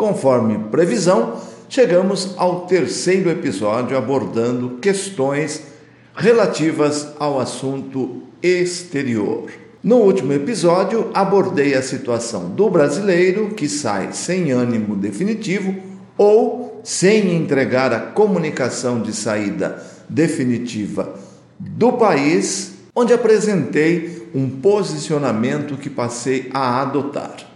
Conforme previsão, chegamos ao terceiro episódio abordando questões relativas ao assunto exterior. No último episódio, abordei a situação do brasileiro que sai sem ânimo definitivo ou sem entregar a comunicação de saída definitiva do país, onde apresentei um posicionamento que passei a adotar.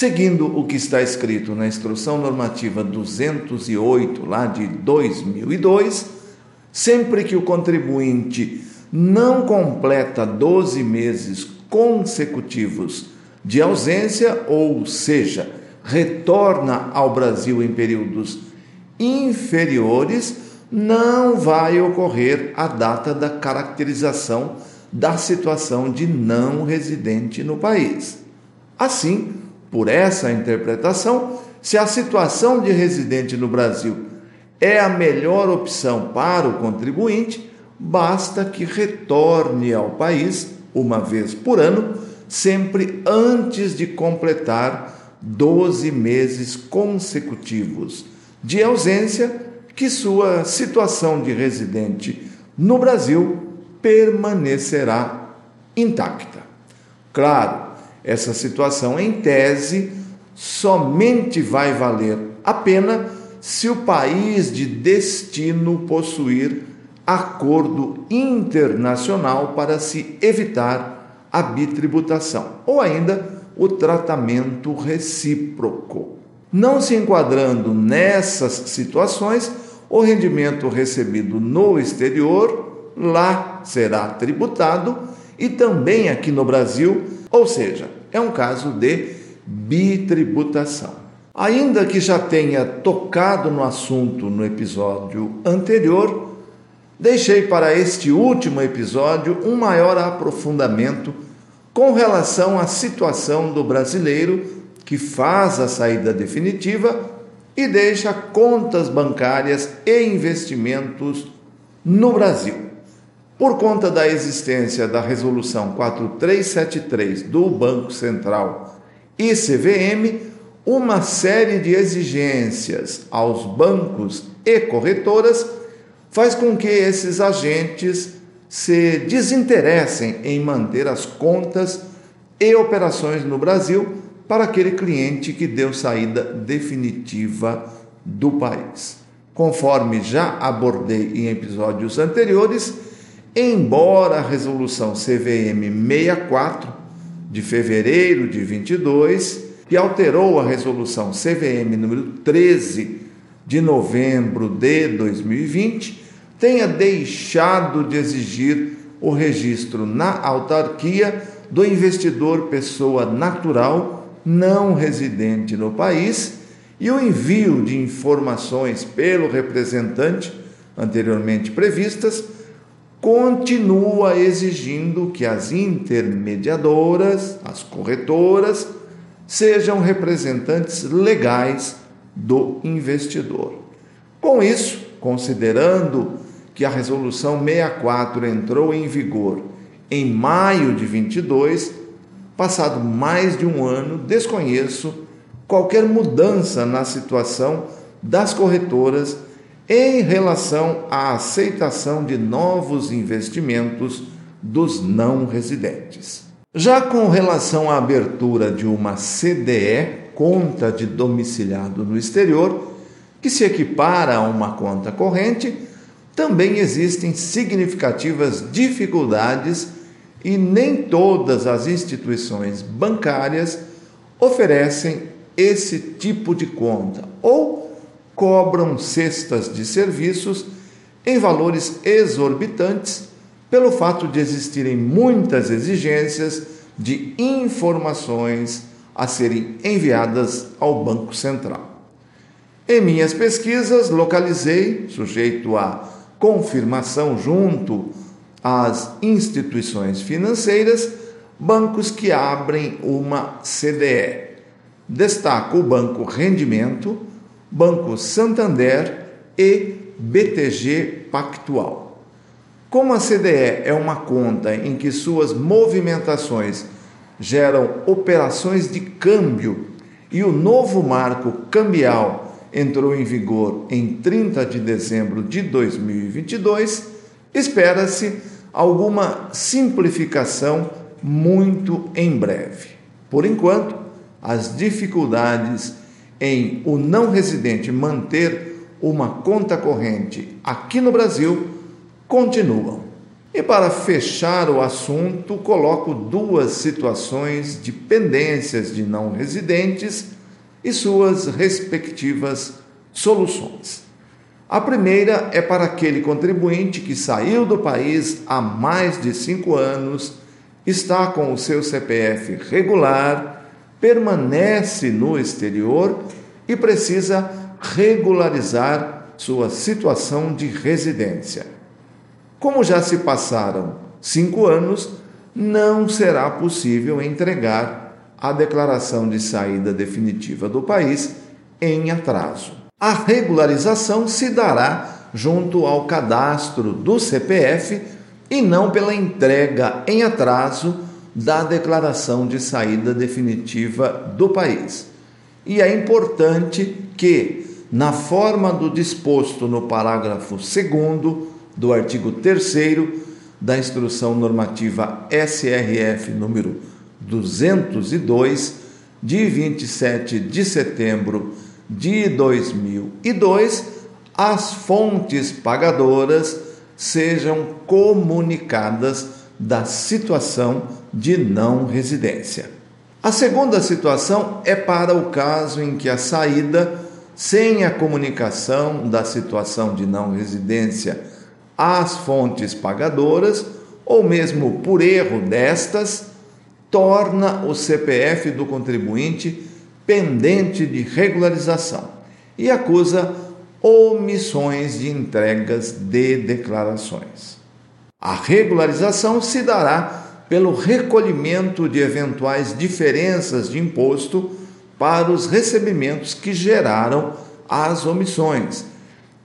Seguindo o que está escrito na Instrução Normativa 208, lá de 2002, sempre que o contribuinte não completa 12 meses consecutivos de ausência, ou seja, retorna ao Brasil em períodos inferiores, não vai ocorrer a data da caracterização da situação de não residente no país. Assim, por essa interpretação, se a situação de residente no Brasil é a melhor opção para o contribuinte, basta que retorne ao país uma vez por ano, sempre antes de completar 12 meses consecutivos de ausência que sua situação de residente no Brasil permanecerá intacta. Claro, essa situação, em tese, somente vai valer a pena se o país de destino possuir acordo internacional para se evitar a bitributação ou ainda o tratamento recíproco. Não se enquadrando nessas situações, o rendimento recebido no exterior lá será tributado e também aqui no Brasil ou seja, é um caso de bitributação. Ainda que já tenha tocado no assunto no episódio anterior, deixei para este último episódio um maior aprofundamento com relação à situação do brasileiro que faz a saída definitiva e deixa contas bancárias e investimentos no Brasil. Por conta da existência da Resolução 4373 do Banco Central e CVM, uma série de exigências aos bancos e corretoras faz com que esses agentes se desinteressem em manter as contas e operações no Brasil para aquele cliente que deu saída definitiva do país. Conforme já abordei em episódios anteriores, Embora a resolução CVM 64 de fevereiro de 22, que alterou a resolução CVM número 13 de novembro de 2020, tenha deixado de exigir o registro na autarquia do investidor pessoa natural não residente no país e o envio de informações pelo representante anteriormente previstas continua exigindo que as intermediadoras, as corretoras, sejam representantes legais do investidor. Com isso, considerando que a resolução 64 entrou em vigor em maio de 22, passado mais de um ano, desconheço qualquer mudança na situação das corretoras em relação à aceitação de novos investimentos dos não residentes. Já com relação à abertura de uma CDE, conta de domiciliado no exterior, que se equipara a uma conta corrente, também existem significativas dificuldades e nem todas as instituições bancárias oferecem esse tipo de conta ou cobram cestas de serviços em valores exorbitantes pelo fato de existirem muitas exigências de informações a serem enviadas ao Banco Central. Em minhas pesquisas, localizei, sujeito a confirmação junto às instituições financeiras, bancos que abrem uma CDE. Destaco o Banco Rendimento, Banco Santander e BTG Pactual. Como a CDE é uma conta em que suas movimentações geram operações de câmbio e o novo marco cambial entrou em vigor em 30 de dezembro de 2022, espera-se alguma simplificação muito em breve. Por enquanto, as dificuldades em o não residente manter uma conta corrente aqui no Brasil continuam. E para fechar o assunto, coloco duas situações de pendências de não residentes e suas respectivas soluções. A primeira é para aquele contribuinte que saiu do país há mais de cinco anos, está com o seu CPF regular, permanece no exterior e precisa regularizar sua situação de residência. Como já se passaram cinco anos, não será possível entregar a declaração de saída definitiva do país em atraso. A regularização se dará junto ao cadastro do CPF e não pela entrega em atraso da declaração de saída definitiva do país. E é importante que, na forma do disposto no parágrafo 2 do artigo 3 da Instrução Normativa SRF número 202, de 27 de setembro de 2002, as fontes pagadoras sejam comunicadas da situação de não residência. A segunda situação é para o caso em que a saída, sem a comunicação da situação de não residência às fontes pagadoras, ou mesmo por erro destas, torna o CPF do contribuinte pendente de regularização e acusa omissões de entregas de declarações. A regularização se dará pelo recolhimento de eventuais diferenças de imposto para os recebimentos que geraram as omissões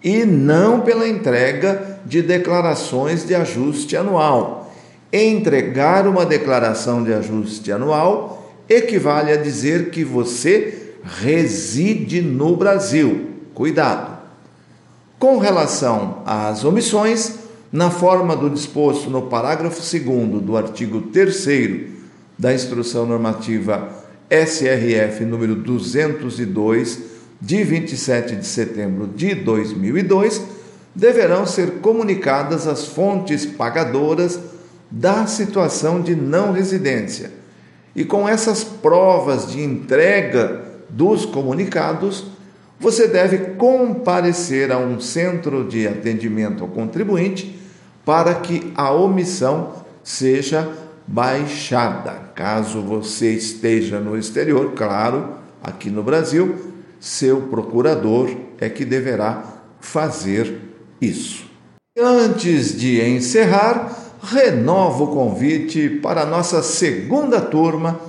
e não pela entrega de declarações de ajuste anual. Entregar uma declaração de ajuste anual equivale a dizer que você reside no Brasil. Cuidado! Com relação às omissões, na forma do disposto no parágrafo 2 do artigo 3 da Instrução Normativa SRF número 202, de 27 de setembro de 2002, deverão ser comunicadas as fontes pagadoras da situação de não residência. E com essas provas de entrega dos comunicados, você deve comparecer a um centro de atendimento ao contribuinte para que a omissão seja baixada. Caso você esteja no exterior, claro, aqui no Brasil, seu procurador é que deverá fazer isso. Antes de encerrar, renovo o convite para a nossa segunda turma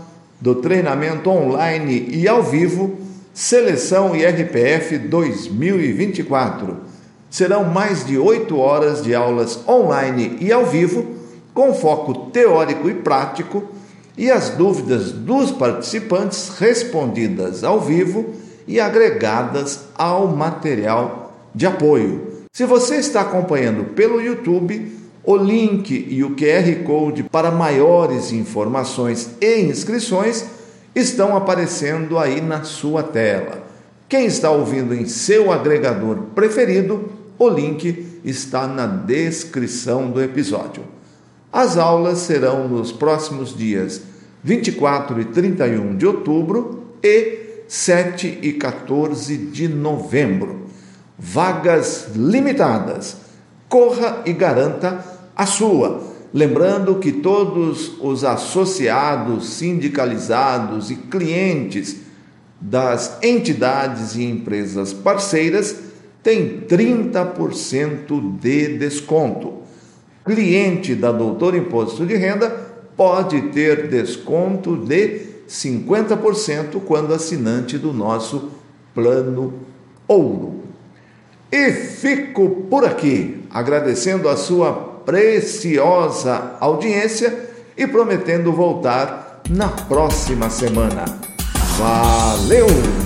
do treinamento online e ao vivo Seleção IRPF 2024. Serão mais de oito horas de aulas online e ao vivo, com foco teórico e prático, e as dúvidas dos participantes respondidas ao vivo e agregadas ao material de apoio. Se você está acompanhando pelo YouTube, o link e o QR Code para maiores informações e inscrições estão aparecendo aí na sua tela. Quem está ouvindo em seu agregador preferido, o link está na descrição do episódio. As aulas serão nos próximos dias 24 e 31 de outubro e 7 e 14 de novembro. Vagas limitadas. Corra e garanta a sua. Lembrando que todos os associados, sindicalizados e clientes das entidades e empresas parceiras tem 30% de desconto. Cliente da Doutor Imposto de Renda pode ter desconto de 50% quando assinante do nosso plano Ouro. E fico por aqui, agradecendo a sua preciosa audiência e prometendo voltar na próxima semana. Valeu!